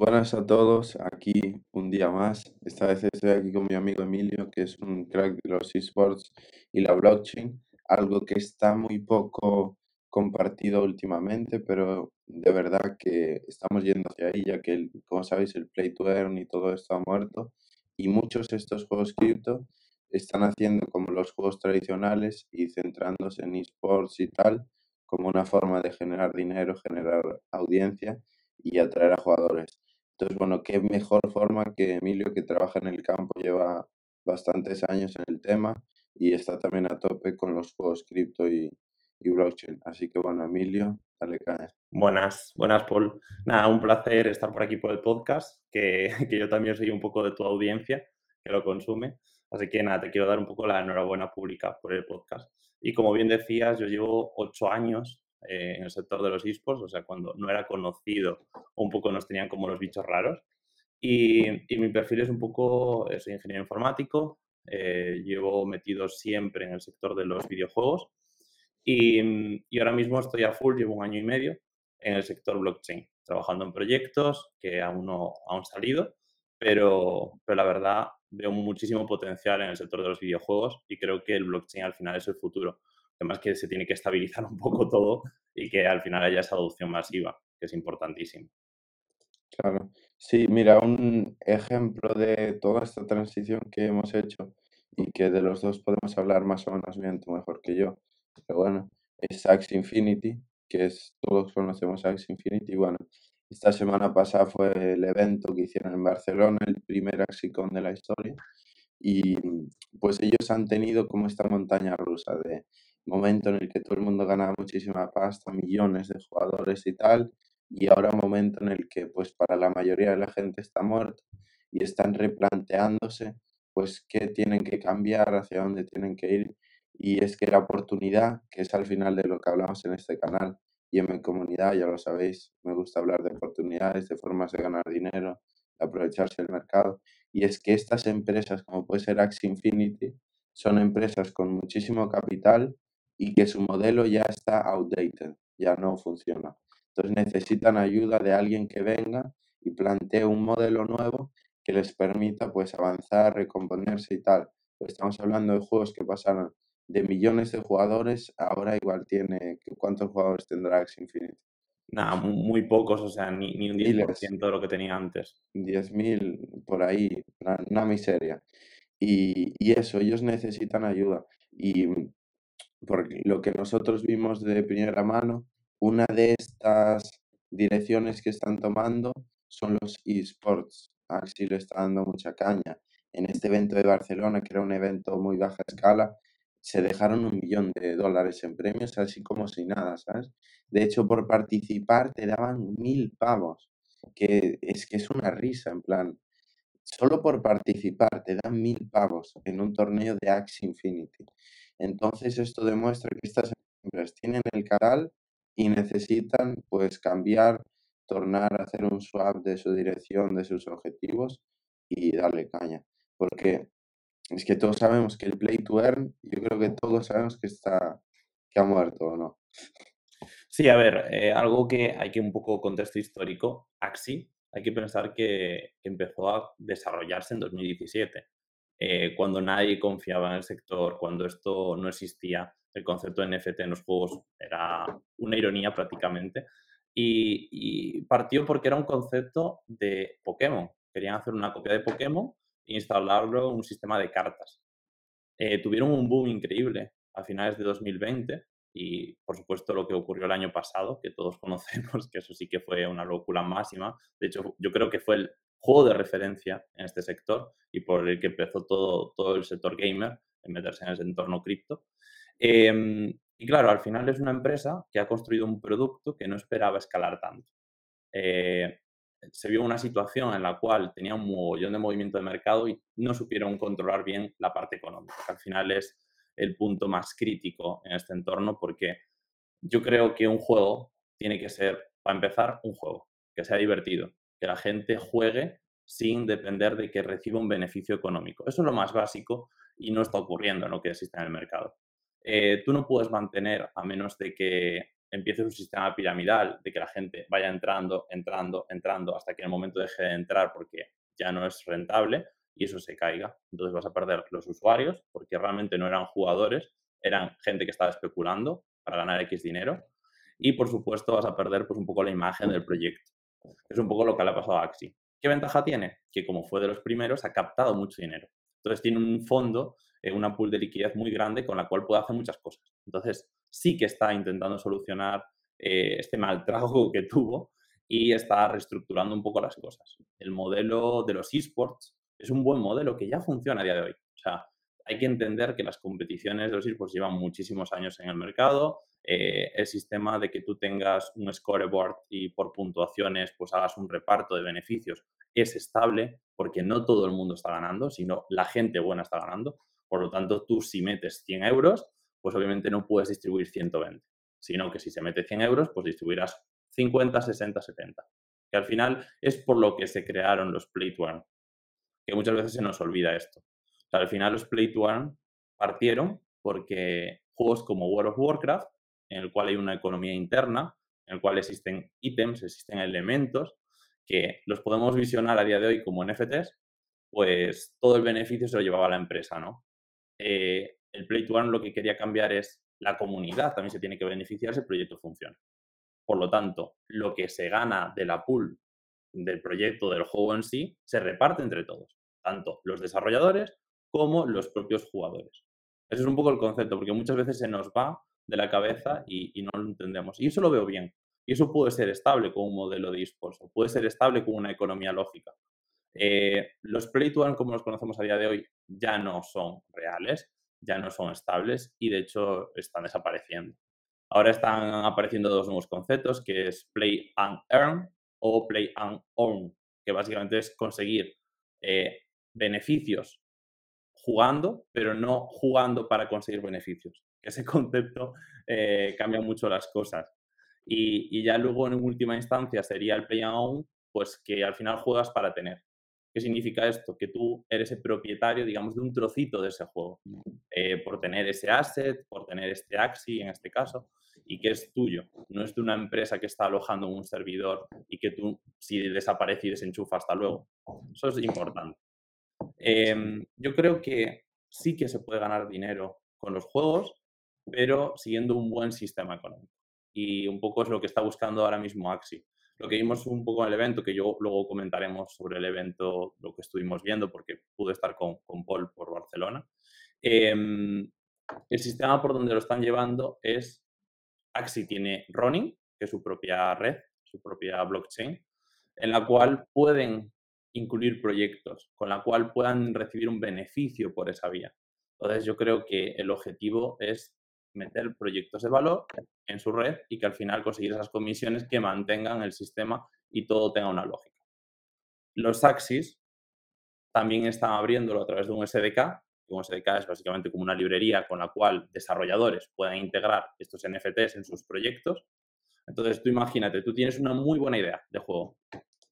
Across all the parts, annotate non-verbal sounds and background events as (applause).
Buenas a todos, aquí un día más. Esta vez estoy aquí con mi amigo Emilio, que es un crack de los esports y la blockchain, algo que está muy poco compartido últimamente, pero de verdad que estamos yendo hacia ahí, ya que, el- como sabéis, el Play to Earn y todo esto ha muerto, y muchos de estos juegos cripto están haciendo como los juegos tradicionales y centrándose en esports y tal, como una forma de generar dinero, generar audiencia y atraer a jugadores. Entonces, bueno, qué mejor forma que Emilio, que trabaja en el campo, lleva bastantes años en el tema y está también a tope con los juegos cripto y, blockchain. Así que, bueno, Emilio, dale caña. Buenas, buenas, Paul. Nada, un placer estar por aquí por el podcast, que, (laughs) que yo también soy un poco de tu audiencia que lo consume. Así que nada, te quiero dar un poco la enhorabuena pública por el podcast. Y como bien decías, yo llevo ocho años eh, en el sector de los esports, o sea, cuando no era conocido, un poco nos tenían como los bichos raros. Y, y mi perfil es un poco, eh, soy ingeniero informático, eh, llevo metido siempre en el sector de los videojuegos y, y ahora mismo estoy a full, llevo un año y medio en el sector blockchain, trabajando en proyectos que aún no han salido, pero, pero la verdad veo muchísimo potencial en el sector de los videojuegos y creo que el blockchain al final es el futuro. Además que se tiene que estabilizar un poco (laughs) todo y que al final haya esa adopción masiva, que es importantísimo. Claro. Sí, mira, un ejemplo de toda esta transición que hemos hecho y que de los dos podemos hablar más o menos bien, tú mejor que yo, pero bueno, es Axie Infinity, que es, todos conocemos Axie Infinity. Bueno, esta semana pasada fue el evento que hicieron en Barcelona, el primer AxiCon de la historia, y pues ellos han tenido como esta montaña rusa de momento en el que todo el mundo ganaba muchísima pasta, millones de jugadores y tal, y ahora un momento en el que pues para la mayoría de la gente está muerto y están replanteándose pues qué tienen que cambiar, hacia dónde tienen que ir, y es que la oportunidad, que es al final de lo que hablamos en este canal y en mi comunidad, ya lo sabéis, me gusta hablar de oportunidades, de formas de ganar dinero, de aprovecharse del mercado, y es que estas empresas, como puede ser Axie Infinity, son empresas con muchísimo capital y que su modelo ya está outdated, ya no funciona. Entonces necesitan ayuda de alguien que venga y plantee un modelo nuevo que les permita pues avanzar, recomponerse y tal. Pues estamos hablando de juegos que pasaron de millones de jugadores, ahora igual tiene, ¿cuántos jugadores tendrá Axie Infinity? Nada, mu- muy pocos, o sea, ni, ni un Miles. 10% de lo que tenía antes. 10.000 por ahí, una, una miseria. Y, y eso, ellos necesitan ayuda. Y por lo que nosotros vimos de primera mano, una de estas direcciones que están tomando son los esports. Axi le está dando mucha caña. En este evento de Barcelona, que era un evento muy baja escala, se dejaron un millón de dólares en premios, así como si nada, ¿sabes? De hecho, por participar te daban mil pavos, que es que es una risa, en plan, solo por participar te dan mil pavos en un torneo de Axie Infinity. Entonces esto demuestra que estas empresas tienen el canal y necesitan pues cambiar, tornar hacer un swap de su dirección, de sus objetivos y darle caña. Porque es que todos sabemos que el play to earn, yo creo que todos sabemos que está, que ha muerto o no. Sí, a ver, eh, algo que hay que un poco contexto histórico, Axi, hay que pensar que empezó a desarrollarse en 2017, eh, cuando nadie confiaba en el sector, cuando esto no existía, el concepto de NFT en los juegos era una ironía prácticamente, y, partió porque era un concepto de Pokémon. Querían hacer una copia de Pokémon e instalarlo en un sistema de cartas. Eh, tuvieron un boom increíble a finales de 2020 y por supuesto lo que ocurrió el año pasado, que todos (laughs) conocemos, que eso sí que fue una locura máxima. De hecho, yo creo que fue el juego de referencia en este sector y por el que empezó todo, todo el sector gamer en meterse en ese entorno cripto. Eh, y claro, al final es una empresa que ha construido un producto que no esperaba escalar tanto. Eh, se vio una situación en la cual tenía un mogollón de movimiento de mercado y no supieron controlar bien la parte económica, que al final es el punto más crítico en este entorno porque yo creo que un juego tiene que ser, para empezar, un juego, que sea divertido, que la gente juegue sin depender de que reciba un beneficio económico. Eso es lo más básico y no está ocurriendo en lo que existe en el mercado. Eh, tú no puedes mantener, a menos de que empiece un sistema piramidal de que la gente vaya entrando, entrando, entrando, hasta que en el momento deje de entrar porque ya no es rentable y eso se caiga. Entonces vas a perder los usuarios porque realmente no eran jugadores, eran gente que estaba especulando para ganar X dinero. Y por supuesto vas a perder pues un poco la imagen del proyecto. Es un poco lo que le ha pasado a Axi. ¿Qué ventaja tiene? Que como fue de los primeros, ha captado mucho dinero. Entonces tiene un fondo, eh, una pool de liquidez muy grande con la cual puede hacer muchas cosas. Entonces sí que está intentando solucionar eh, este mal trago (laughs) que tuvo y está reestructurando un poco las cosas. El modelo de los esports es un buen modelo que ya funciona a día de hoy. O sea, hay que entender que las competiciones de los esports llevan muchísimos años en el mercado. Eh, el sistema de que tú tengas un scoreboard y por puntuaciones pues hagas un reparto de beneficios es estable porque no todo el mundo está ganando, sino la gente buena está ganando. Por lo tanto, tú si metes 100 euros, pues obviamente no puedes distribuir 120, sino que si se mete 100 euros, pues distribuirás 50, 60, 70. Que al final es por lo que se crearon los Play to que muchas veces se nos olvida esto. O sea, al final los Play to Earn partieron porque juegos como World of Warcraft, en el cual hay una economía interna, en el cual existen ítems, existen elementos que los podemos visionar a día de hoy como NFTs, pues todo el beneficio se lo llevaba la empresa, ¿no? Eh, el Play to Earn lo que quería cambiar es la comunidad, también se tiene que beneficiar si el proyecto funciona. Por lo tanto, lo que se gana de la pool del proyecto, del juego en sí, se reparte entre todos, tanto los desarrolladores como los propios jugadores. Ese es un poco el concepto, porque muchas veces se nos va de la cabeza y, no lo entendemos. Y eso lo veo bien. Y eso puede ser estable con un modelo de esports, puede ser estable con una economía lógica. Eh, los play to earn, como los conocemos a día de hoy, ya no son reales, ya no son estables y de hecho están desapareciendo. Ahora están apareciendo dos nuevos conceptos, que es play and earn o play and own, que básicamente es conseguir eh, beneficios jugando, pero no jugando para conseguir beneficios. (laughs) Ese concepto eh, cambia mucho las cosas. Y, y, ya luego en última instancia sería el play own, pues que al final juegas para tener. ¿Qué significa esto? Que tú eres el propietario, digamos, de un trocito de ese juego, eh, por tener ese asset, por tener este Axi en este caso, y que es tuyo. No es de una empresa que está alojando un servidor y que tú, si desaparece y desenchufa, hasta luego. Eso es importante. Em, yo creo que sí que se puede ganar dinero con los juegos, pero siguiendo un buen sistema económico. Y un poco es lo que está buscando ahora mismo Axi lo que vimos un poco en el evento, que yo luego comentaremos sobre el evento, lo que estuvimos viendo, porque pude estar con, con Paul por Barcelona. Em, el sistema por donde lo están llevando es, Axi tiene Running, que es su propia red, su propia blockchain, en la cual pueden incluir proyectos, con la cual puedan recibir un beneficio por esa vía. Entonces yo creo que el objetivo es meter proyectos de valor en su red y que al final conseguir esas comisiones que mantengan el sistema y todo tenga una lógica. Los Axis también están abriéndolo a través de un SDK. Un SDK es básicamente como una librería con la cual desarrolladores puedan integrar estos NFTs en sus proyectos. Entonces tú imagínate, tú tienes una muy buena idea de juego,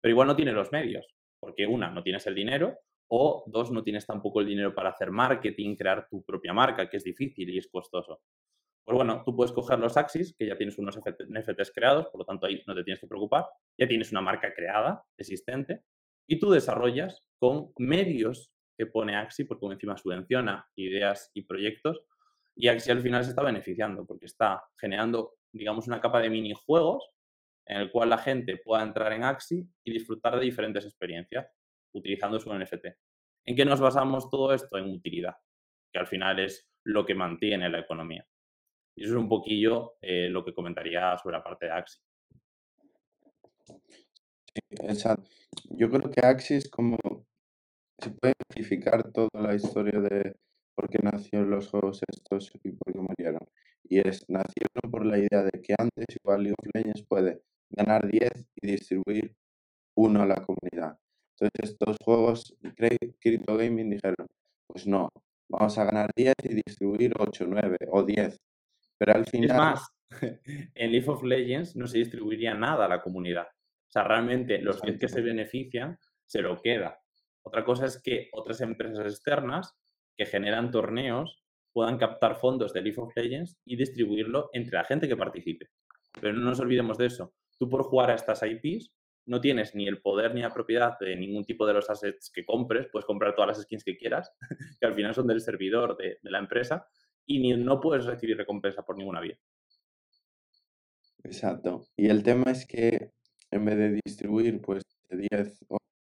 pero igual no tienes los medios, porque una, no tienes el dinero, o dos, no tienes tampoco el dinero para hacer marketing, crear tu propia marca, que es difícil y es costoso. Pues bueno, tú puedes coger los Axis, que ya tienes unos NFTs creados, por lo tanto ahí no te tienes que preocupar, ya tienes una marca creada, existente, y tú desarrollas con medios que pone Axi, porque encima subvenciona ideas y proyectos, y Axi al final se está beneficiando, porque está generando, digamos, una capa de minijuegos en el cual la gente pueda entrar en Axi y disfrutar de diferentes experiencias utilizando su NFT. ¿En qué nos basamos todo esto? En utilidad, que al final es lo que mantiene la economía. Y eso es un poquillo eh, lo que comentaría sobre la parte de Axis. Sí, exacto. Yo creo que Axis como se puede identificar toda la historia de por qué nacieron los juegos estos y por qué murieron. Y es, nacieron por la idea de que antes igual League of Legends puede ganar 10 y distribuir uno a la comunidad. Entonces estos juegos, Crypto Gaming dijeron, pues no, vamos a ganar 10 y distribuir 8, 9 o 10. Pero al final... Es más, (laughs) en League of Legends no se distribuiría nada a la comunidad. O sea, realmente los que se benefician se lo queda. Otra cosa es que otras empresas externas que generan torneos puedan captar fondos de League of Legends y distribuirlo entre la gente que participe. Pero no nos olvidemos de eso. Tú por jugar a estas IPs no tienes ni el poder ni la propiedad de ningún tipo de los assets que compres, puedes comprar todas las skins que quieras, (laughs) que al final son del servidor de, la empresa, y ni, no puedes recibir recompensa por ninguna vía. Exacto. Y el tema es que en vez de distribuir pues de 10,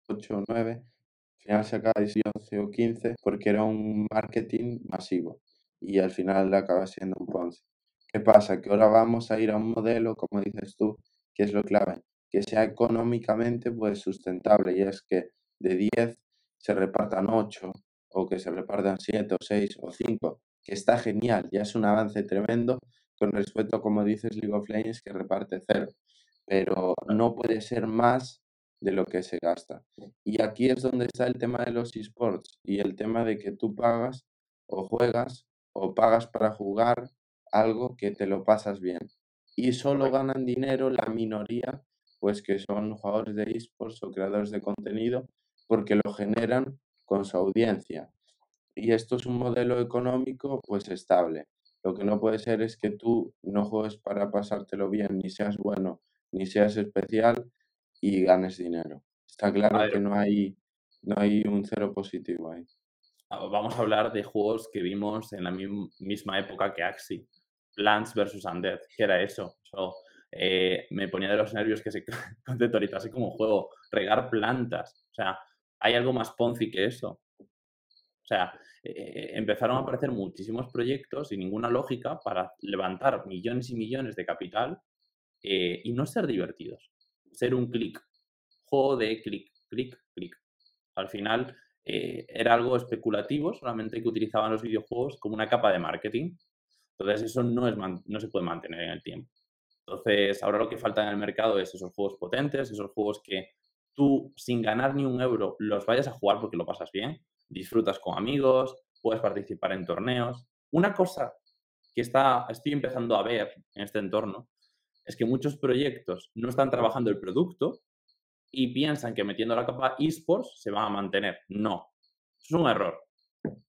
8, 9, al final sacáis 11 o 15 porque era un marketing masivo y al final acaba siendo un Ponzi. ¿Qué pasa? Que ahora vamos a ir a un modelo, como dices tú, que es lo clave, que sea económicamente pues sustentable y es que de 10 se repartan 8 o que se repartan 7 o 6 o 5, que está genial, ya es un avance tremendo con respecto a, como dices, League of Legends que reparte 0, pero no puede ser más de lo que se gasta. Y aquí es donde está el tema de los esports y el tema de que tú pagas o juegas o pagas para jugar algo que te lo pasas bien. Y solo ganan dinero la minoría pues que son jugadores de esports o creadores de contenido porque lo generan con su audiencia. Y esto es un modelo económico pues estable. Lo que no puede ser es que tú no juegues para pasártelo bien, ni seas bueno, ni seas especial y ganes dinero. Está claro que no hay, no hay un cero positivo ahí. Ah, vamos a hablar de juegos que vimos en la misma época que Axi. Plants vs. Undead. ¿Qué era eso? Eh, me ponía de los nervios que se (laughs) conceptualizase como juego. Regar plantas. O sea, ¿hay algo más Ponzi que eso? O sea, eh, empezaron a aparecer muchísimos proyectos sin ninguna lógica para levantar millones y millones de capital eh, y no ser divertidos. Ser un clic. Juego de clic, clic, clic. Al final era algo especulativo, solamente que utilizaban los videojuegos como una capa de marketing. Entonces eso no, es no se puede mantener en el tiempo. Entonces, ahora lo que falta en el mercado es esos juegos potentes, esos juegos que tú, sin ganar ni un euro, los vayas a jugar porque lo pasas bien, disfrutas con amigos, puedes participar en torneos. Una cosa que está, estoy empezando a ver en este entorno es que muchos proyectos no están trabajando el producto y piensan que metiendo la capa esports se va a mantener. No, es un error.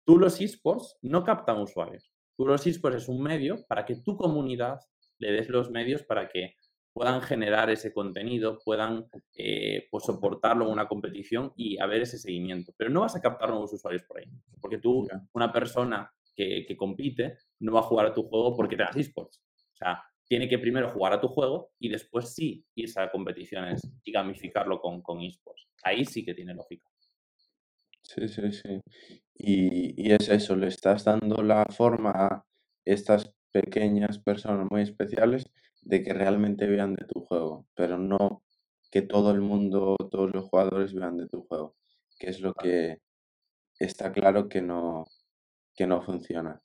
Tú los esports no captan usuarios. Los esports es un medio para que tu comunidad le des los medios para que puedan generar ese contenido, puedan eh, pues soportarlo en una competición y haber ese seguimiento. Pero no vas a captar nuevos usuarios por ahí, porque tú, una persona que, compite, no va a jugar a tu juego porque tengas esports. O sea, tiene que primero jugar a tu juego y después sí irse a competiciones y gamificarlo con, con esports. Ahí sí que tiene lógica. Sí, sí, sí. Y, y es eso, le estás dando la forma a estas pequeñas personas muy especiales de que realmente vean de tu juego, pero no que todo el mundo, todos los jugadores vean de tu juego, que es lo que está claro que no, que no funciona.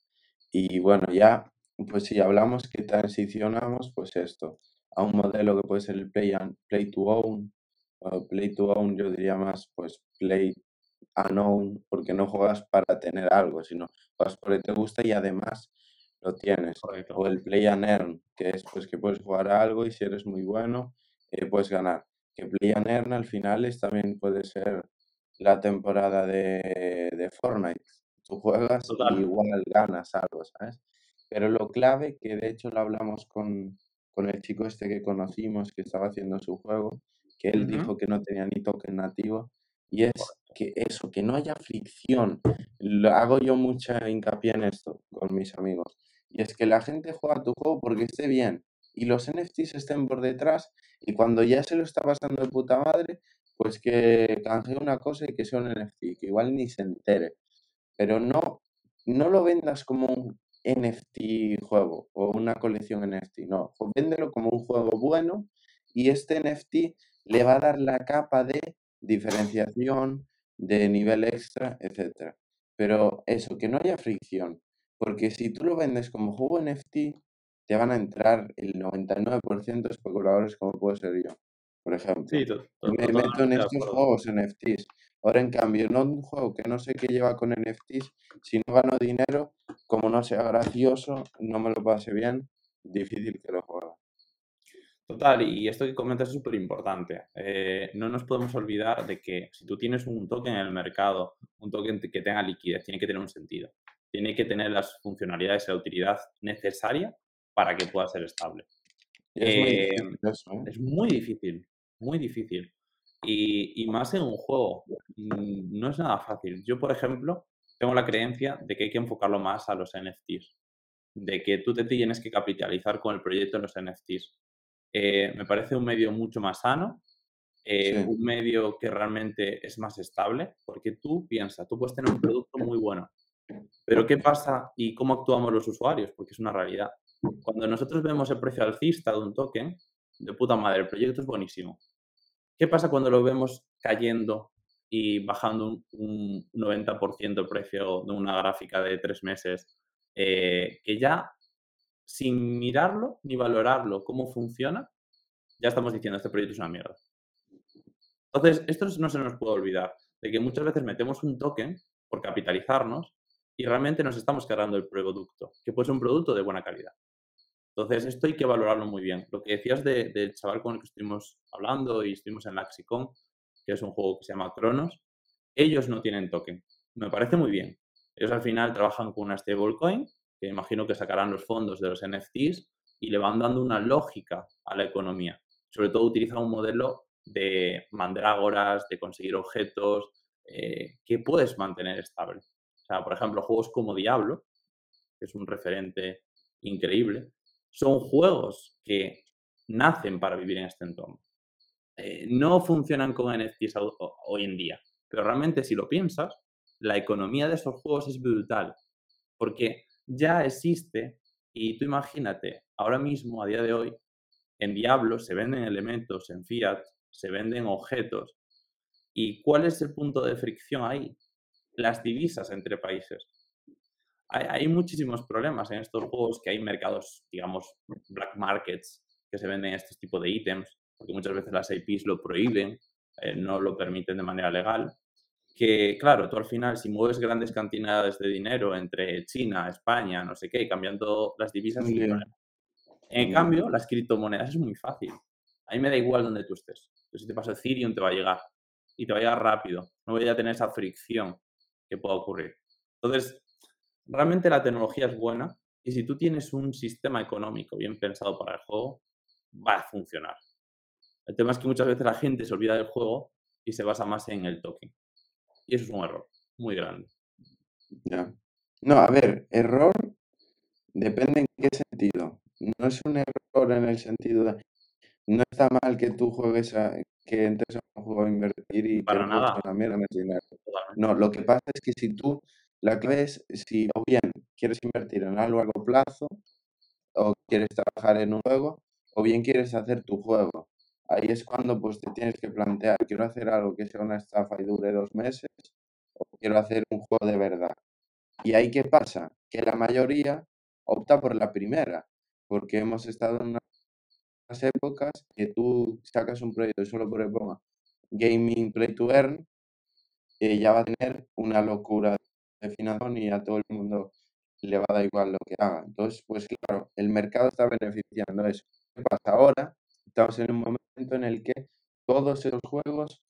Y bueno, ya, pues si hablamos que transicionamos, pues esto, a un modelo que puede ser el play, play to own, o play to own yo diría más, pues play unknown, porque no juegas para tener algo, sino juegas porque te gusta y además lo tienes. O el play and earn, que es pues que puedes jugar a algo y si eres muy bueno, eh, puedes ganar. Que play and earn al final es, también puede ser la temporada de, de Fortnite. Tú juegas y igual ganas algo, ¿sabes? Pero lo clave, que de hecho lo hablamos con, con el chico este que conocimos, que estaba haciendo su juego, que él dijo que no tenía ni token nativo, y es que eso, que no haya fricción. Lo, hago yo mucha hincapié en esto con mis amigos. Y es que la gente juega tu juego porque esté bien y los NFTs estén por detrás y cuando ya se lo está pasando de puta madre, pues que canje una cosa y que sea un NFT, que igual ni se entere. Pero no, no lo vendas como un NFT juego o una colección NFT, no, véndelo como un juego bueno y este NFT le va a dar la capa de diferenciación, de nivel extra, etc. Pero eso, que no haya fricción, porque si tú lo vendes como juego NFT, te van a entrar el 99% de especuladores como puedo ser yo, por ejemplo. Sí, me meto en estos juegos NFTs. Ahora, en cambio, no un juego que no sé qué lleva con NFTs, si no gano dinero, como no sea gracioso, no me lo pase bien, difícil que lo juegue. Total, y esto que comentas es súper importante. Eh, no nos podemos olvidar de que si tú tienes un token en el mercado, un token que tenga liquidez, tiene que tener un sentido tiene que tener las funcionalidades y la utilidad necesaria para que pueda ser estable. es muy Eh, eso, ¿eh? es muy difícil, muy difícil. Y, y más en un juego, mm, no es nada fácil. Yo, por ejemplo, tengo la creencia de que hay que enfocarlo más a los NFTs, de que tú te tienes que capitalizar con el proyecto en los NFTs. Eh, me parece un medio mucho más sano, eh, Sí, un medio que realmente es más estable, porque tú piensas, tú puedes tener un producto muy bueno, pero ¿qué pasa y cómo actuamos los usuarios? Porque es una realidad. Cuando nosotros vemos el precio alcista de un token, de puta madre, el proyecto es buenísimo. ¿Qué pasa cuando lo vemos cayendo y bajando un, un 90% el precio de una gráfica de tres meses? Eh, que ya sin mirarlo ni valorarlo cómo funciona, ya estamos diciendo este proyecto es una mierda. Entonces, esto no se nos puede olvidar, de que muchas veces metemos un token por capitalizarnos y realmente nos estamos cargando el producto, que puede ser un producto de buena calidad. Entonces, esto hay que valorarlo muy bien. Lo que decías de- del chaval con el que estuvimos hablando y estuvimos en Laxicon, que es un juego que se llama Cronos, ellos no tienen token. Me parece muy bien. Ellos al final trabajan con una stablecoin, que imagino que sacarán los fondos de los NFTs y le van dando una lógica a la economía. Sobre todo utilizan un modelo de mandrágoras, de conseguir objetos, eh, que puedes mantener estable. O sea, por ejemplo, juegos como Diablo, que es un referente increíble, son juegos que nacen para vivir en este entorno. Eh, no funcionan con NFTs ho- ho- hoy en día, pero realmente si lo piensas, la economía de esos juegos es brutal, porque ya existe, y tú imagínate, ahora mismo, a día de hoy, en Diablo se venden elementos, en Fiat se venden objetos. ¿Y cuál es el punto de fricción ahí? Las divisas entre países. Hay, muchísimos problemas en estos juegos que hay mercados, digamos, black markets, que se venden estos tipos de ítems, porque muchas veces las IPs lo prohíben, eh, no lo permiten de manera legal. Que, claro, tú al final, si mueves grandes cantidades de dinero entre China, España, no sé qué, cambiando las divisas. En cambio, las criptomonedas es muy fácil. A mí me da igual donde tú estés. Yo si te paso Ethereum te va a llegar. Y te va a llegar rápido. No voy a tener esa fricción que pueda ocurrir. Entonces, realmente la tecnología es buena y si tú tienes un sistema económico bien pensado para el juego, va a funcionar. El tema es que muchas veces la gente se olvida del juego y se basa más en el token. Y eso es un error muy grande. Ya. No, a ver, error depende en qué sentido. No es un error en el sentido de no está mal que tú juegues a que entres a un juego a invertir y Para nada. una mierda, dinero. No, lo que pasa es que si tú, la clave es si o bien quieres invertir en algo a largo plazo, o quieres trabajar en un juego, o bien quieres hacer tu juego. Ahí es cuando pues te tienes que plantear, quiero hacer algo que sea una estafa y dure dos meses, o quiero hacer un juego de verdad. ¿Y ahí qué pasa? Que la mayoría opta por la primera, porque hemos estado en unas épocas que tú sacas un proyecto solo por ponga gaming play to earn, eh, ya va a tener una locura de financiación y a todo el mundo le va a dar igual lo que haga. Entonces, pues claro, el mercado está beneficiando eso. ¿Qué pasa? Ahora estamos en un momento en el que todos esos juegos,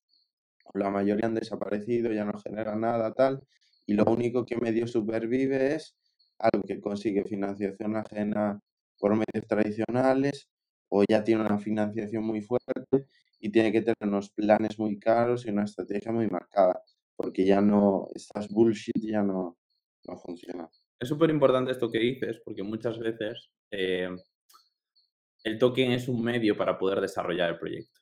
la mayoría han desaparecido, ya no generan nada, tal, y lo único que medio supervive es algo que consigue financiación ajena por medios tradicionales, o ya tiene una financiación muy fuerte y tiene que tener unos planes muy caros y una estrategia muy marcada, porque ya no, estas bullshit ya no, no funcionan. Es súper importante esto que dices, porque muchas veces eh, el token es un medio para poder desarrollar el proyecto,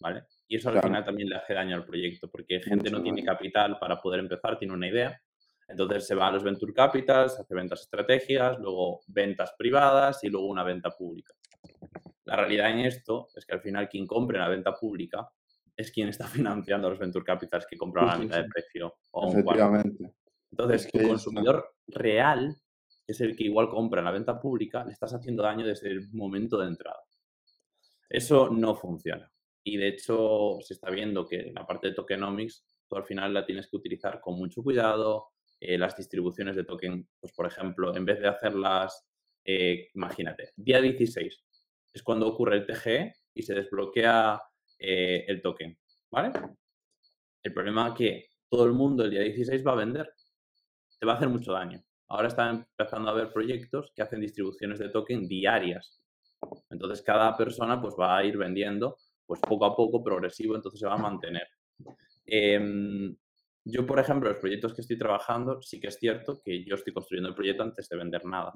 ¿vale? Y eso al Claro. final también le hace daño al proyecto, porque gente no tiene capital para poder empezar, tiene una idea, entonces se va a los venture capitals, hace ventas estratégicas, luego ventas privadas y luego una venta pública. La realidad en esto es que al final quien compre en la venta pública es quien está (laughs) financiando a los venture capitals que compran a la mitad de precio o un cuarto. Entonces, eso- consumidor real, es el que igual compra en la venta pública, le estás haciendo daño desde el momento de entrada. Eso no funciona. Y de hecho, se está viendo que la parte de tokenomics, tú al final la tienes que utilizar con mucho cuidado. eh, las distribuciones de token, pues por ejemplo, en vez de hacerlas, eh, imagínate, día 16 es cuando ocurre el TGE y se desbloquea eh, el token, ¿vale? El problema es que todo el mundo el día 16 va a vender. Te va a hacer mucho daño. Ahora están empezando a haber proyectos que hacen distribuciones de token diarias. Entonces cada persona pues va a ir vendiendo pues poco a poco, progresivo, entonces se va a mantener. Em, yo, por ejemplo, los proyectos que estoy trabajando, sí que es cierto que yo estoy construyendo el proyecto antes de vender nada.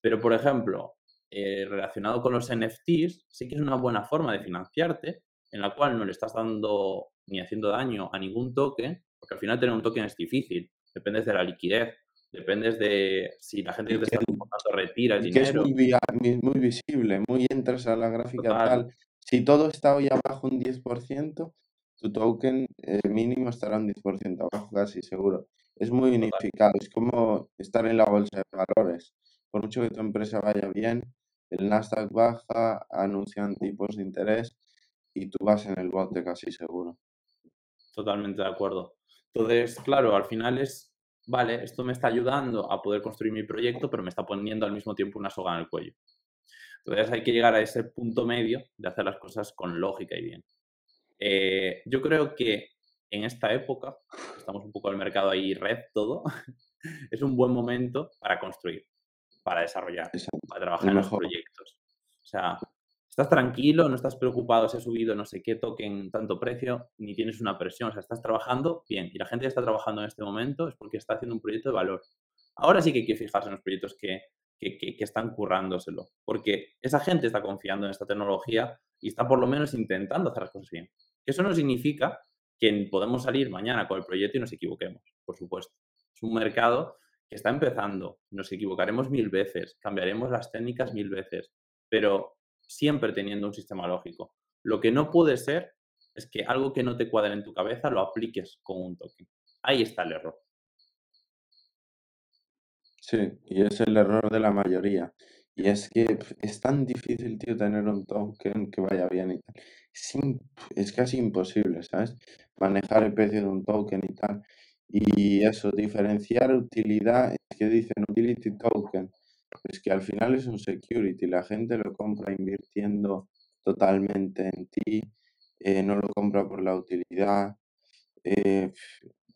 Pero, por ejemplo, eh, relacionado con los NFTs, sí que es una buena forma de financiarte, en la cual no le estás dando ni haciendo daño a ningún token, porque al final tener un token es difícil, dependes de la liquidez, dependes de si la gente que te está comprando retira el dinero. Que es muy, visible, muy entras a la gráfica tal. Si todo está hoy abajo un 10%, tu token eh, mínimo estará un 10% abajo, casi seguro. Es muy unificado, es como estar en la bolsa de valores. Por mucho que tu empresa vaya bien, el Nasdaq baja, anuncian tipos de interés y tú vas en el bote casi seguro. Totalmente de acuerdo. Entonces, claro, al final es, vale, esto me está ayudando a poder construir mi proyecto, pero me está poniendo al mismo tiempo una soga en el cuello. Entonces hay que llegar a ese punto medio de hacer las cosas con lógica y bien. Eh, yo creo que en esta época, estamos un poco al mercado ahí red todo, (laughs) es un buen momento para construir, para desarrollar, para trabajar en los proyectos. O sea, estás tranquilo, no estás preocupado si ha subido no sé qué token tanto precio, ni tienes una presión, o sea, estás trabajando bien y la gente que está trabajando en este momento es porque está haciendo un proyecto de valor. Ahora sí que hay que fijarse en los proyectos que, que, que están currándoselo, porque esa gente está confiando en esta tecnología y está por lo menos intentando hacer las cosas bien. Eso no significa que podemos salir mañana con el proyecto y nos equivoquemos, por supuesto. Es un mercado que está empezando, nos equivocaremos mil veces, cambiaremos las técnicas mil veces, pero siempre teniendo un sistema lógico. Lo que no puede ser es que algo que no te cuadre en tu cabeza lo apliques con un token. Ahí está el error. Sí, y es el error de la mayoría. Y es que es tan difícil, tío, tener un token que vaya bien y tal. Es, casi imposible, ¿sabes? Manejar el precio de un token y tal. Y eso, diferenciar utilidad, es que dicen utility token, pues que al final es un security, la gente lo compra invirtiendo totalmente en ti, eh, no lo compra por la utilidad, eh,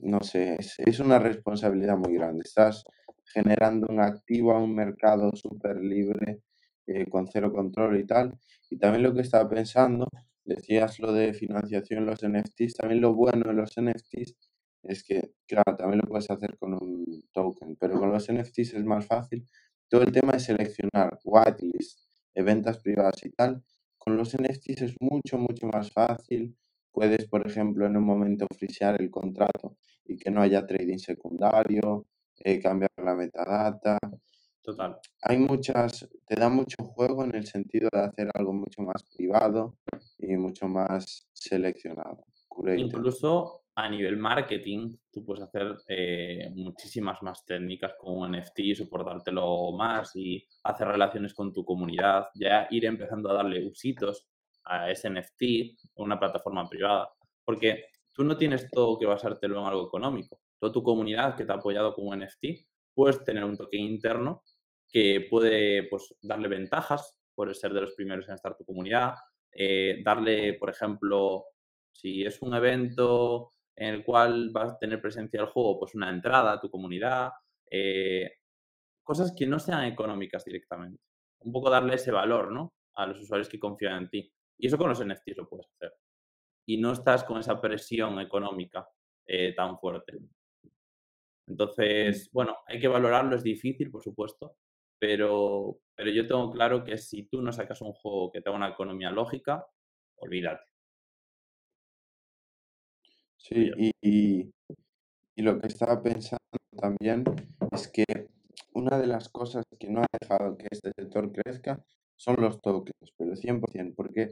no sé, es, es una responsabilidad muy grande. Estás generando un activo a un mercado súper libre, eh, con cero control y tal. Y también lo que estaba pensando, decías lo de financiación, los NFTs, también lo bueno de los NFTs es que, claro, también lo puedes hacer con un token, pero con los NFTs es más fácil. Todo el tema de seleccionar whitelist, ventas privadas y tal. Con los NFTs es mucho, mucho más fácil. Puedes, por ejemplo, en un momento frisear el contrato y que no haya trading secundario eh, cambiar la metadata. Total. Hay muchas, te da mucho juego en el sentido de hacer algo mucho más privado y mucho más seleccionado. Incluso a nivel marketing, tú puedes hacer eh, muchísimas más técnicas con NFT, soportártelo más y hacer relaciones con tu comunidad, ya ir empezando a darle usitos a ese NFT una plataforma privada. Porque tú no tienes todo que basártelo en algo económico toda tu comunidad que te ha apoyado con NFT, puedes tener un token interno que puede pues, darle ventajas por ser de los primeros en estar tu comunidad, eh, darle, por ejemplo, si es un evento en el cual vas a tener presencia el juego, pues una entrada a tu comunidad, eh, cosas que no sean económicas directamente. Un poco darle ese valor, ¿no? A los usuarios que confían en ti. Y eso con los NFTs lo puedes hacer. Y no estás con esa presión económica eh, tan fuerte. Entonces, bueno, hay que valorarlo, es difícil, por supuesto, pero, pero yo tengo claro que si tú no sacas un juego que tenga una economía lógica, olvídate. Sí, y, y, lo que estaba pensando también es que una de las cosas que no ha dejado que este sector crezca son los tokens, pero 100%, porque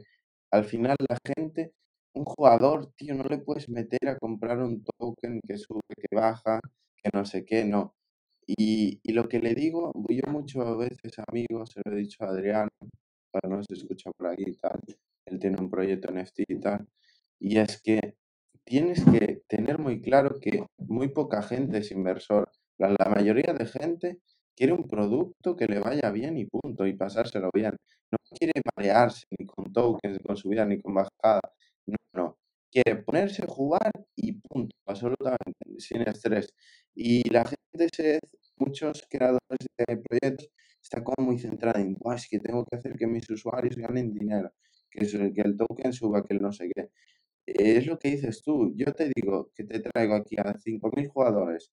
al final la gente, un jugador, tío, no le puedes meter a comprar un token que sube, que baja, que no sé qué, no. Y, y lo que le digo, yo muchas veces, amigos, se lo he dicho a Adrián, para no se escucha por aquí y tal, él tiene un proyecto NFT y tal, y es que tienes que tener muy claro que muy poca gente es inversor. La, mayoría de gente quiere un producto que le vaya bien y punto, y pasárselo bien. No quiere marearse ni con tokens, con subida, ni con bajada. No, no. Quiere ponerse a jugar y punto, absolutamente, sin estrés. Y la gente, se, muchos creadores de proyectos está como muy centrada en, es que tengo que hacer que mis usuarios ganen dinero, que el token suba, que el no sé qué. Es lo que dices tú. Yo te digo que te traigo aquí a 5.000 jugadores.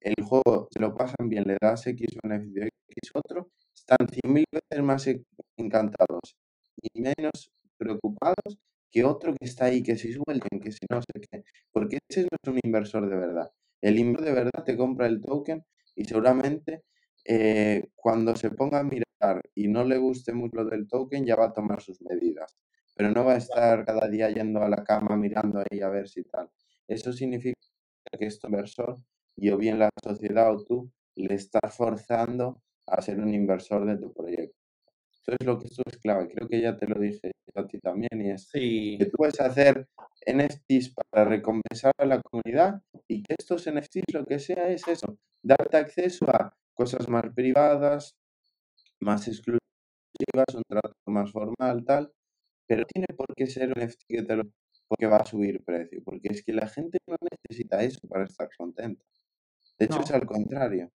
El juego se lo pasan bien, le das X beneficio X otro, están 100.000 veces más encantados y menos preocupados que otro que está ahí, que si suelten, que si no sé qué. Porque ese no es un inversor de verdad. El inversor de verdad te compra el token y seguramente eh, cuando se ponga a mirar y no le guste mucho lo del token, ya va a tomar sus medidas. Pero no va a estar cada día yendo a la cama mirando ahí a ver si tal. Eso significa que este inversor, y o bien la sociedad o tú, le estás forzando a ser un inversor de tu proyecto. Eso es lo que esto es clave. Creo que ya te lo dije a ti también y es que tú puedes hacer NFTs para recompensar a la comunidad y que estos NFTs lo que sea es eso, darte acceso a cosas más privadas, más exclusivas, un trato más formal, tal, pero tiene por qué ser un NFT que te lo porque va a subir precio, porque es que la gente no necesita eso para estar contenta. De hecho, es al contrario.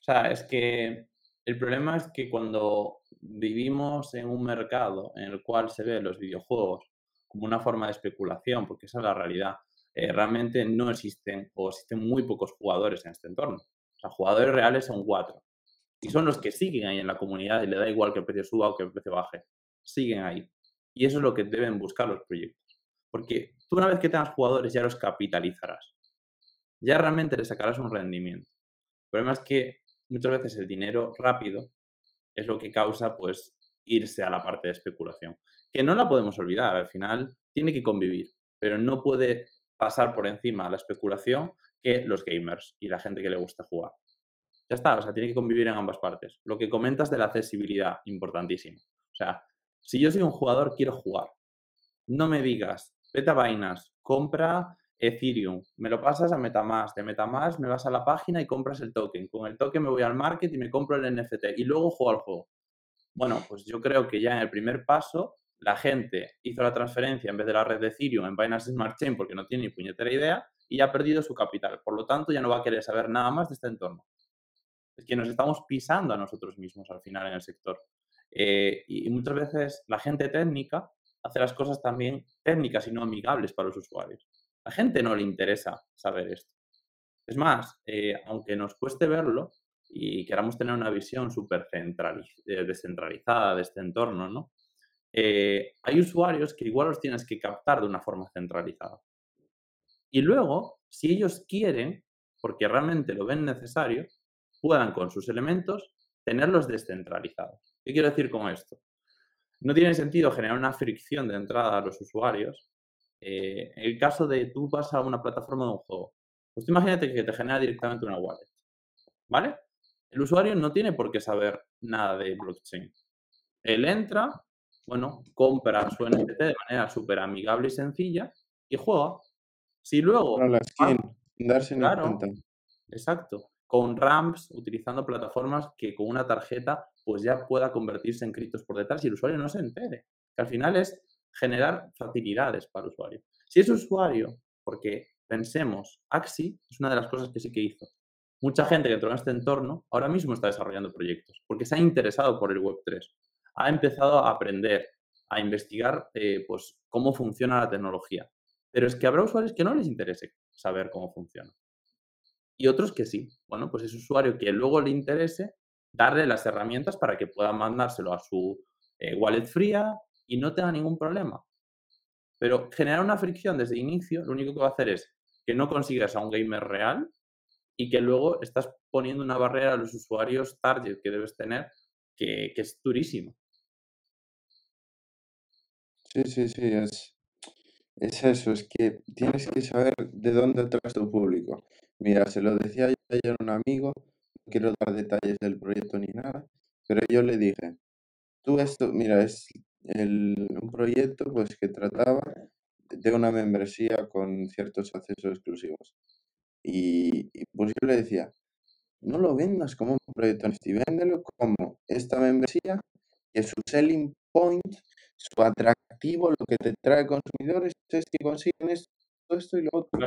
O sea, es que el problema es que cuando vivimos en un mercado en el cual se ven los videojuegos como una forma de especulación, porque esa es la realidad, eh, realmente no existen o existen muy pocos jugadores en este entorno. O sea, jugadores reales son cuatro. Y son los que siguen ahí en la comunidad y le da igual que el precio suba o que el precio baje. Siguen ahí. Y eso es lo que deben buscar los proyectos. Porque tú una vez que tengas jugadores ya los capitalizarás. Ya realmente le sacarás un rendimiento. El problema es que muchas veces el dinero rápido es lo que causa pues irse a la parte de especulación, que no la podemos olvidar, al final tiene que convivir, pero no puede pasar por encima la especulación que los gamers y la gente que le gusta jugar. Ya está, o sea, tiene que convivir en ambas partes. Lo que comentas de la accesibilidad, importantísimo. O sea, si yo soy un jugador, quiero jugar. No me digas, vete a vainas, compra Ethereum, me lo pasas a Metamask, de Metamask me vas a la página y compras el token, con el token me voy al market y me compro el NFT y luego juego al juego. Bueno, pues yo creo que ya en el primer paso la gente hizo la transferencia en vez de la red de Ethereum en Binance Smart Chain porque no tiene ni puñetera idea y ha perdido su capital. Por lo tanto, ya no va a querer saber nada más de este entorno. Es que nos estamos pisando a nosotros mismos al final en el sector. Eh, y muchas veces la gente técnica hace las cosas también técnicas y no amigables para los usuarios la gente no le interesa saber esto. Es más, eh, aunque nos cueste verlo y queramos tener una visión súper eh, descentralizada de este entorno, ¿no? Eh, hay usuarios que igual los tienes que captar de una forma centralizada. Y luego, si ellos quieren, porque realmente lo ven necesario, puedan con sus elementos tenerlos descentralizados. ¿Qué quiero decir con esto? No tiene sentido generar una fricción de entrada a los usuarios eh, el caso de tú vas a una plataforma de un juego, pues imagínate que te genera directamente una wallet, ¿vale? El usuario no tiene por qué saber nada de blockchain. Él entra, bueno, compra su NFT de manera súper amigable y sencilla y juega. Si luego... la skin, darse claro, Exacto. Con ramps, utilizando plataformas que con una tarjeta pues ya pueda convertirse en criptos por detrás y el usuario no se entere. Que al final es generar facilidades para el usuario. Si es usuario, porque pensemos, Axi es una de las cosas que sí que hizo. Mucha gente que entró en este entorno ahora mismo está desarrollando proyectos porque se ha interesado por el Web3. Ha empezado a aprender, a investigar eh, pues, cómo funciona la tecnología. Pero es que habrá usuarios que no les interese saber cómo funciona. Y otros que sí. Bueno, pues es usuario que luego le interese darle las herramientas para que pueda mandárselo a su eh, wallet fría, y no tenga ningún problema. Pero generar una fricción desde inicio, lo único que va a hacer es que no consigas a un gamer real y que luego estás poniendo una barrera a los usuarios target que debes tener, que, es durísimo. Sí, sí, sí, es, es eso, es que tienes que saber de dónde traes tu público. Mira, se lo decía ayer a un amigo, no quiero dar detalles del proyecto ni nada, pero yo le dije, tú esto, mira, es un proyecto pues que trataba de una membresía con ciertos accesos exclusivos. Y, pues yo le decía, no lo vendas como un proyecto NFT, véndelo como esta membresía, que su selling point, su atractivo, lo que te trae consumidores es que consiguen esto, esto y lo otro.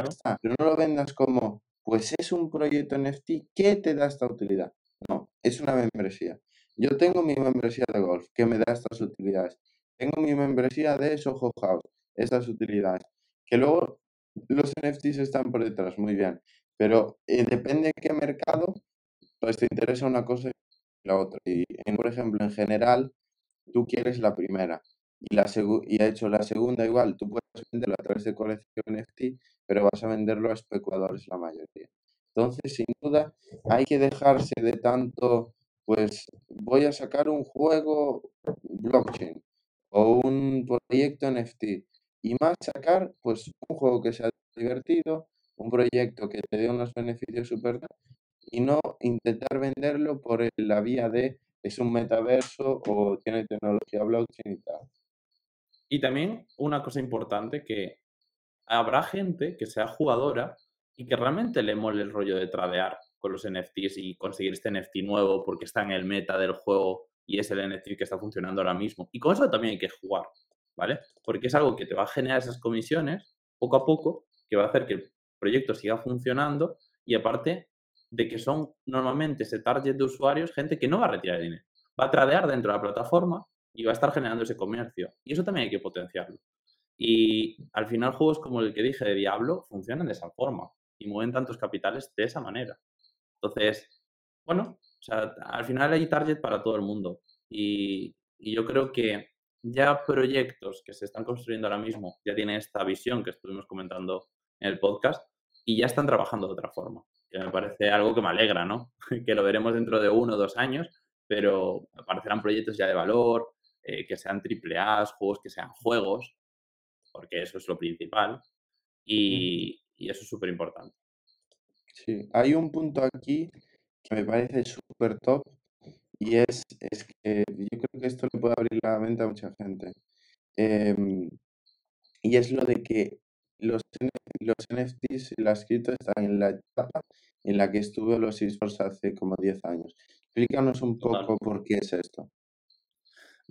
Pero no lo vendas como, pues es un proyecto NFT que te da esta utilidad. No, es una membresía. Yo tengo mi membresía de golf, que me da estas utilidades. Tengo mi membresía de Soho House, estas utilidades. Que luego los NFTs están por detrás, muy bien. Pero eh, depende de qué mercado, pues te interesa una cosa y la otra. Y, por ejemplo, en general, tú quieres la primera. Y, la y ha hecho la segunda igual, tú puedes venderlo a través de colección NFT, pero vas a venderlo a especuladores la mayoría. Entonces, sin duda, hay que dejarse de tanto, pues voy a sacar un juego blockchain o un proyecto NFT y más sacar, pues, un juego que sea divertido, un proyecto que te dé unos beneficios super y no intentar venderlo por la vía de es un metaverso o tiene tecnología blockchain y tal. Y también una cosa importante que habrá gente que sea jugadora y que realmente le mole el rollo de tradear con los NFTs y conseguir este NFT nuevo porque está en el meta del juego y es el NFT que está funcionando ahora mismo. Y con eso también hay que jugar, ¿vale? Porque es algo que te va a generar esas comisiones poco a poco, que va a hacer que el proyecto siga funcionando y aparte de que son normalmente ese target de usuarios, gente que no va a retirar dinero, va a tradear dentro de la plataforma y va a estar generando ese comercio. Y eso también hay que potenciarlo. Y al final juegos como el que dije de Diablo funcionan de esa forma y mueven tantos capitales de esa manera. Entonces, bueno, o sea, al final hay target para todo el mundo. Y, yo creo que ya proyectos que se están construyendo ahora mismo ya tienen esta visión que estuvimos comentando en el podcast y ya están trabajando de otra forma. Que me parece algo que me alegra, ¿no? (laughs) que lo veremos dentro de uno o dos años, pero aparecerán proyectos ya de valor, eh, que sean triple A, juegos que sean juegos, porque eso es lo principal. Y, y eso es súper importante. Sí, hay un punto aquí que me parece súper top y es, es que yo creo que esto le puede abrir la mente a mucha gente. Em, y es lo de que los, los NFTs y las cripto están en la etapa en la que estuvo los esports hace como 10 años. Explícanos un poco por qué es esto.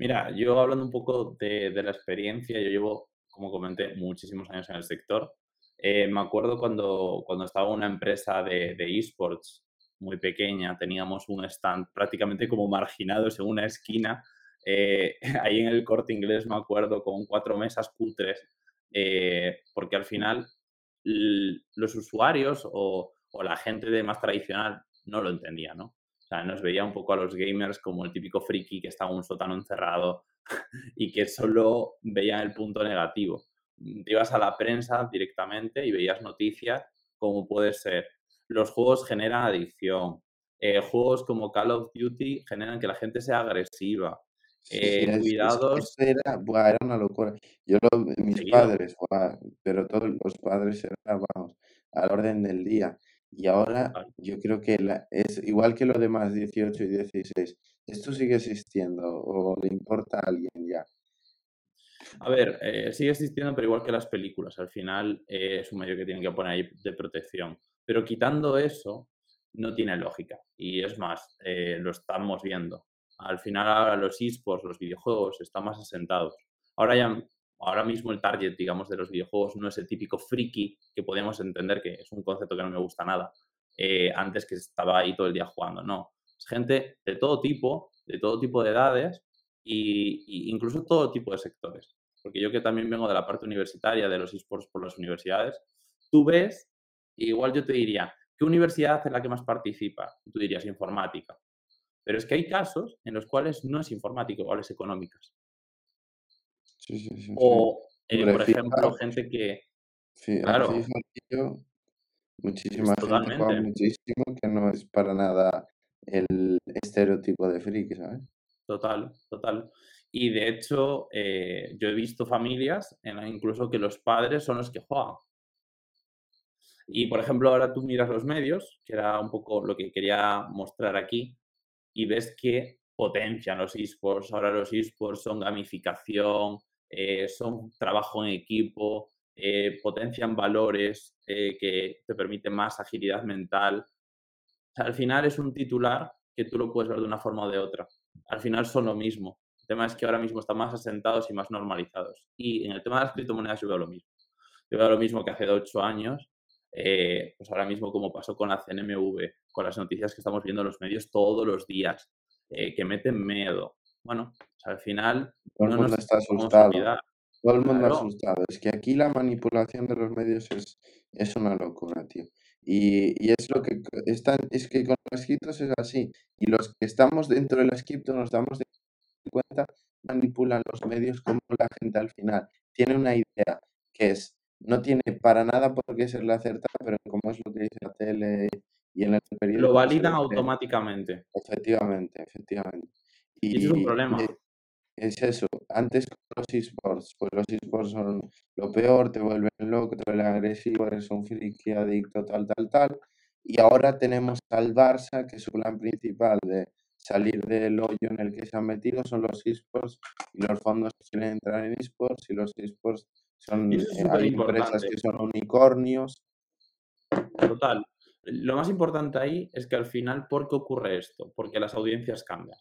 Mira, yo hablando un poco de, de la experiencia, yo llevo, como comenté, muchísimos años en el sector eh, me acuerdo cuando, cuando estaba una empresa de, esports muy pequeña, teníamos un stand prácticamente como marginados en una esquina, eh, (laughs) ahí en el corte inglés me acuerdo, con cuatro mesas cutres, eh, porque al final los usuarios o, o, la gente de más tradicional no lo entendía, ¿no? O sea, nos veía un poco a los gamers como el típico friki que está en un sótano encerrado (laughs) y que solo veía el punto negativo te ibas a la prensa directamente y veías noticias como puede ser, los juegos generan adicción, eh, juegos como Call of Duty generan que la gente sea agresiva. Eh, cuidados. era, era, una locura. Yo, mis padres, pero todos los padres eran, vamos, al orden del día. Y ahora yo creo que es igual que lo demás 18 y 16. Esto sigue existiendo o le importa a alguien ya. A ver, eh, sigue existiendo, pero igual que las películas. Al final eh, es un medio que tienen que poner ahí de protección. Pero quitando eso, no tiene lógica. Y es más, eh, lo estamos viendo. Al final ahora los esports, los videojuegos, están más asentados. Ahora ya, ahora mismo el target, digamos, de los videojuegos no es el típico friki que podemos entender que es un concepto que no me gusta nada. antes que estaba ahí todo el día jugando. No, es gente de todo tipo, de todo tipo de edades y, incluso todo tipo de sectores. Porque yo que también vengo de la parte universitaria, de los esports por las universidades, tú ves, igual yo te diría, ¿qué universidad es la que más participa? Tú dirías informática. Pero es que hay casos en los cuales no es informática, igual es económicas. Sí, sí, sí. O, eh, por ejemplo, gente que... Sí, claro. muchísima gente muchísimo que no es para nada el estereotipo de friki, ¿sabes? Total, total. Y de hecho, eh, yo he visto familias en las incluso que los padres son los que juegan. Y por ejemplo, ahora tú miras los medios, que era un poco lo que quería mostrar aquí, y ves que potencian los esports. Ahora los esports son gamificación, eh, son trabajo en equipo, eh, potencian valores que te permiten más agilidad mental. al final es un titular que tú lo puedes ver de una forma o de otra al final son lo mismo. El tema es que ahora mismo están más asentados y más normalizados. Y en el tema de las criptomonedas yo veo lo mismo. Yo veo lo mismo que hace ocho años. eh, pues ahora mismo como pasó con la CNMV, con las noticias que estamos viendo en los medios todos los días, eh, que meten miedo. Bueno, al final... Todo el mundo está asustado. Todo el mundo asustado. Es que aquí la manipulación de los medios es, es una locura, tío. Y, y es lo que están, es que con las criptos es así. Y los que estamos dentro de las criptos nos damos de cuenta, manipulan los medios como la gente al final. Tiene una idea que es, no tiene para nada por qué ser la acertada, pero como es lo que dice la tele y en el periódico. Lo validan automáticamente. Efectivamente, efectivamente. Y, es un problema. es eso. Antes con los esports, pues los esports son lo peor, te vuelven loco, te vuelven agresivo, eres un friki adicto, tal, tal, tal. Y ahora tenemos al Barça, que su plan principal de salir del hoyo en el que se han metido son los esports y los fondos que quieren entrar en esports y los esports son eh, empresas que son unicornios. Total. Lo más importante ahí es que al final, ¿por qué ocurre esto? Porque las audiencias cambian.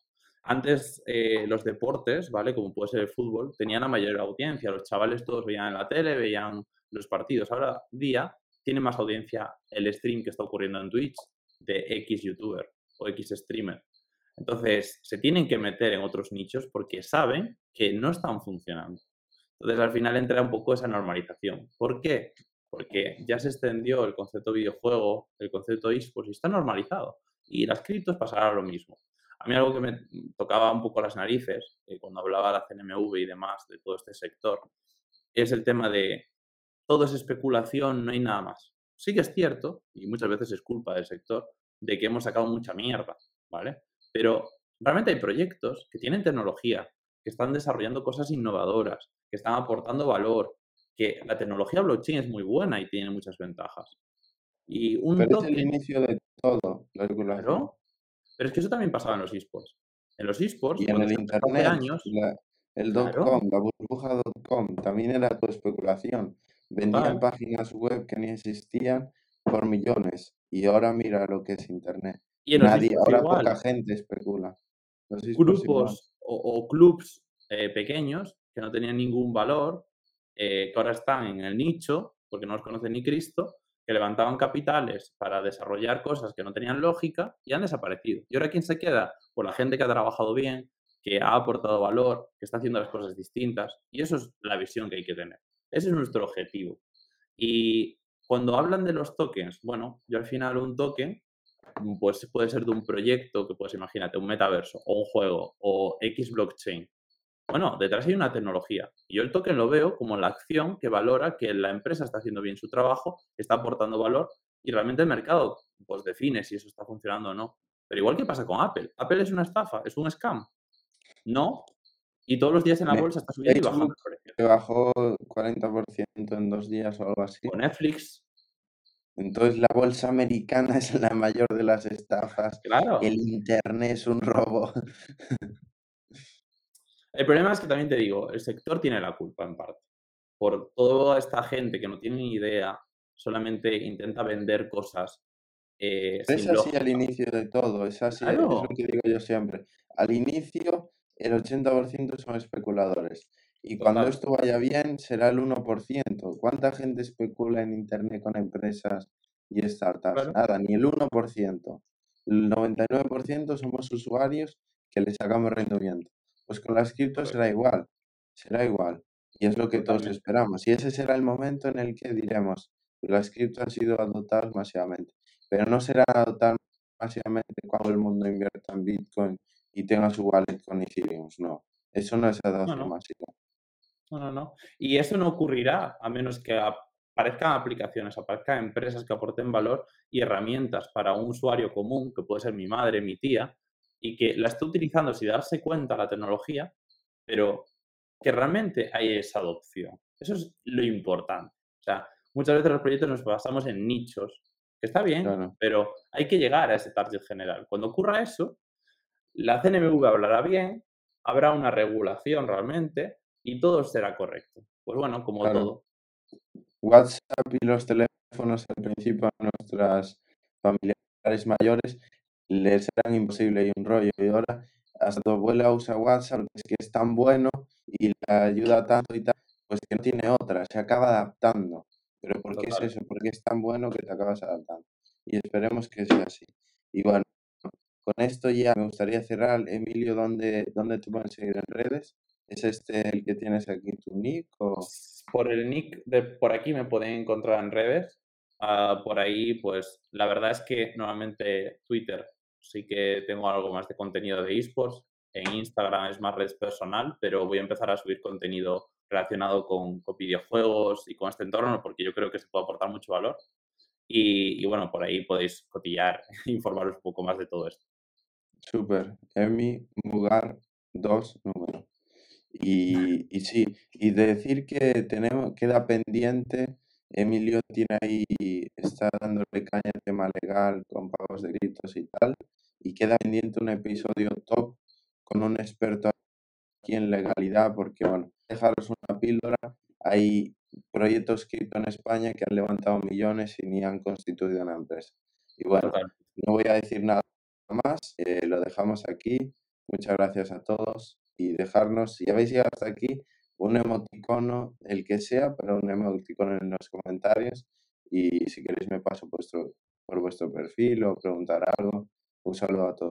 Antes eh, los deportes, ¿vale? Como puede ser el fútbol, tenían la mayor audiencia. Los chavales todos veían en la tele, veían los partidos. Ahora día tiene más audiencia el stream que está ocurriendo en Twitch de X youtuber o X streamer. Entonces, se tienen que meter en otros nichos porque saben que no están funcionando. Entonces, al final entra un poco esa normalización. ¿Por qué? Porque ya se extendió el concepto videojuego, el concepto esports y está normalizado. Y las criptos pasará lo mismo. A mí algo que me tocaba un poco las narices, eh, cuando hablaba de la CNMV y demás, de todo este sector, es el tema de todo es especulación, no hay nada más. Sí que es cierto, y muchas veces es culpa del sector, de que hemos sacado mucha mierda, ¿vale? Pero realmente hay proyectos que tienen tecnología, que están desarrollando cosas innovadoras, que están aportando valor, que la tecnología blockchain es muy buena y tiene muchas ventajas. Y un Pero es el inicio de todo, la. Pero es que eso también pasaba en los esports. En los esports, y en el internet, años, el dot-com, la burbuja dot-com, también era tu especulación. Vendían páginas web que ni existían por millones. Y ahora mira lo que es internet. Y Nadie, ahora poca gente especula. Grupos o, clubs eh, pequeños que no tenían ningún valor, eh, que ahora están en el nicho, porque no los conoce ni Cristo, que levantaban capitales para desarrollar cosas que no tenían lógica y han desaparecido. ¿Y ahora quién se queda? Pues la gente que ha trabajado bien, que ha aportado valor, que está haciendo las cosas distintas. Y eso es la visión que hay que tener. Ese es nuestro objetivo. Y cuando hablan de los tokens, bueno, yo al final un token pues puede ser de un proyecto que puedes imagínate, un metaverso o un juego o X blockchain. Bueno, detrás hay una tecnología. Y yo el token lo veo como la acción que valora que la empresa está haciendo bien su trabajo, está aportando valor y realmente el mercado pues define si eso está funcionando o no. Pero igual que pasa con Apple. Apple es una estafa, es un scam. No. Y todos los días en la bolsa está subiendo y bajando el precio. bajó 40% en dos días o algo así. Con Netflix. Entonces la bolsa americana (laughs) es la mayor de las estafas. Claro. El internet es un robo. (laughs) El problema es que también te digo, el sector tiene la culpa en parte. Por toda esta gente que no tiene ni idea, solamente intenta vender cosas. Eh, es así al inicio de todo, es así, es lo que digo yo siempre. Al inicio, el 80% son especuladores. Y cuando esto vaya bien, será el 1%. ¿Cuánta gente especula en Internet con empresas y startups? Nada, ni el 1%. El 99% somos usuarios que le sacamos rendimiento. Pues con las criptos será igual, será igual. Y es lo que todos esperamos. Y ese será el momento en el que diremos, pues las criptos han sido adoptadas masivamente. Pero no será adoptadas masivamente cuando el mundo invierta en Bitcoin y tenga su wallet con Ethereum. No, eso no es adopción masiva. No, no, no. Y eso no ocurrirá a menos que aparezcan aplicaciones, aparezcan empresas que aporten valor y herramientas para un usuario común, que puede ser mi madre, mi tía, y que la esté utilizando sin darse cuenta la tecnología, pero que realmente hay esa adopción. Eso es lo importante. O sea, muchas veces los proyectos nos basamos en nichos, que está bien, pero hay que llegar a ese target general. Cuando ocurra eso, la CNMV hablará bien, habrá una regulación realmente y todo será correcto. Pues bueno, como todo. WhatsApp y los teléfonos al principio a nuestras familiares mayores les serán imposible y un rollo. Y ahora hasta tu abuela usa WhatsApp, es que es tan bueno y le ayuda tanto y tal, pues que no tiene otra, se acaba adaptando. Pero ¿por qué es eso? Porque es tan bueno que te acabas adaptando. Y esperemos que sea así. Y bueno, con esto ya me gustaría cerrar. Emilio, ¿dónde, dónde te pueden seguir en redes? ¿Es este el que tienes aquí tu nick? O... Por el nick de por aquí me pueden encontrar en redes. Ah, por ahí, pues la verdad es que normalmente Twitter sí que tengo algo más de contenido de esports. En Instagram es más red personal, pero voy a empezar a subir contenido relacionado con, con videojuegos y con este entorno porque yo creo que se puede aportar mucho valor. Y, y bueno, por ahí podéis cotillar (laughs) e informaros un poco más de todo esto. Súper. Emi Mugar 2 número. Y, y sí, y de decir que tenemos, queda pendiente, Emilio tiene ahí, está dándole caña al tema legal con pagos de gritos y tal, y queda pendiente un episodio top con un experto aquí en legalidad, porque bueno, dejaros una píldora, hay proyectos cripto en España que han levantado millones y ni han constituido una empresa. Y bueno, Total. no voy a decir nada más, eh, lo dejamos aquí. Muchas gracias a todos y dejarnos, si habéis llegado hasta aquí, un emoticono, el que sea, pero un emoticono en los comentarios y si queréis me paso vuestro, por vuestro perfil o preguntar algo. Un saludo a todos.